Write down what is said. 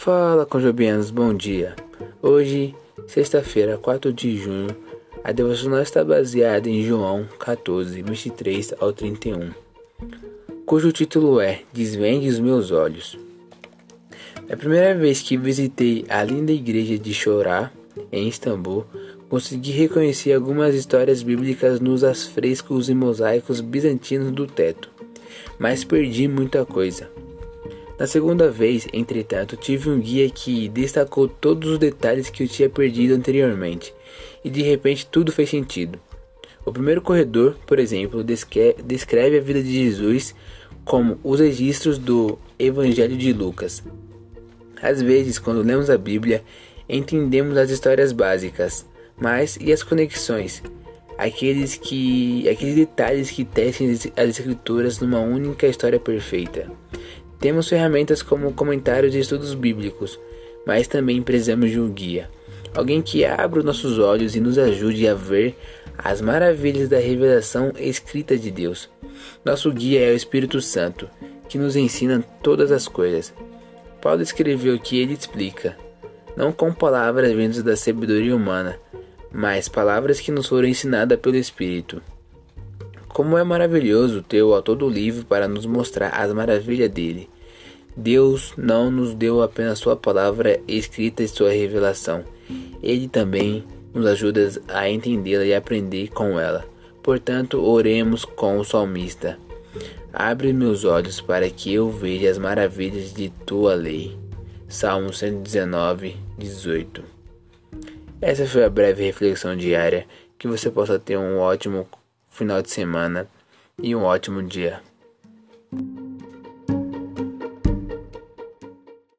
Fala, conjobianos, bom dia. Hoje, sexta-feira, 4 de junho, a devocional está baseada em João 14, 23 ao 31, cujo título é Desvende os meus olhos. É a primeira vez que visitei a linda igreja de Chorá, em Istambul, consegui reconhecer algumas histórias bíblicas nos afrescos e mosaicos bizantinos do teto, mas perdi muita coisa. Na segunda vez, entretanto, tive um guia que destacou todos os detalhes que eu tinha perdido anteriormente, e de repente tudo fez sentido. O primeiro corredor, por exemplo, descreve a vida de Jesus como os registros do Evangelho de Lucas. Às vezes, quando lemos a Bíblia, entendemos as histórias básicas, mas e as conexões? Aqueles que aqueles detalhes que tecem as escrituras numa única história perfeita. Temos ferramentas como comentários e estudos bíblicos, mas também precisamos de um guia. Alguém que abra os nossos olhos e nos ajude a ver as maravilhas da revelação escrita de Deus. Nosso guia é o Espírito Santo, que nos ensina todas as coisas. Paulo escreveu que ele explica, não com palavras vindas da sabedoria humana, mas palavras que nos foram ensinadas pelo Espírito. Como é maravilhoso ter o autor do livro para nos mostrar as maravilhas dele. Deus não nos deu apenas sua palavra escrita e sua revelação. Ele também nos ajuda a entendê-la e aprender com ela. Portanto, oremos com o salmista. Abre meus olhos para que eu veja as maravilhas de tua lei. Salmo 119, 18. Essa foi a breve reflexão diária. Que você possa ter um ótimo final de semana e um ótimo dia.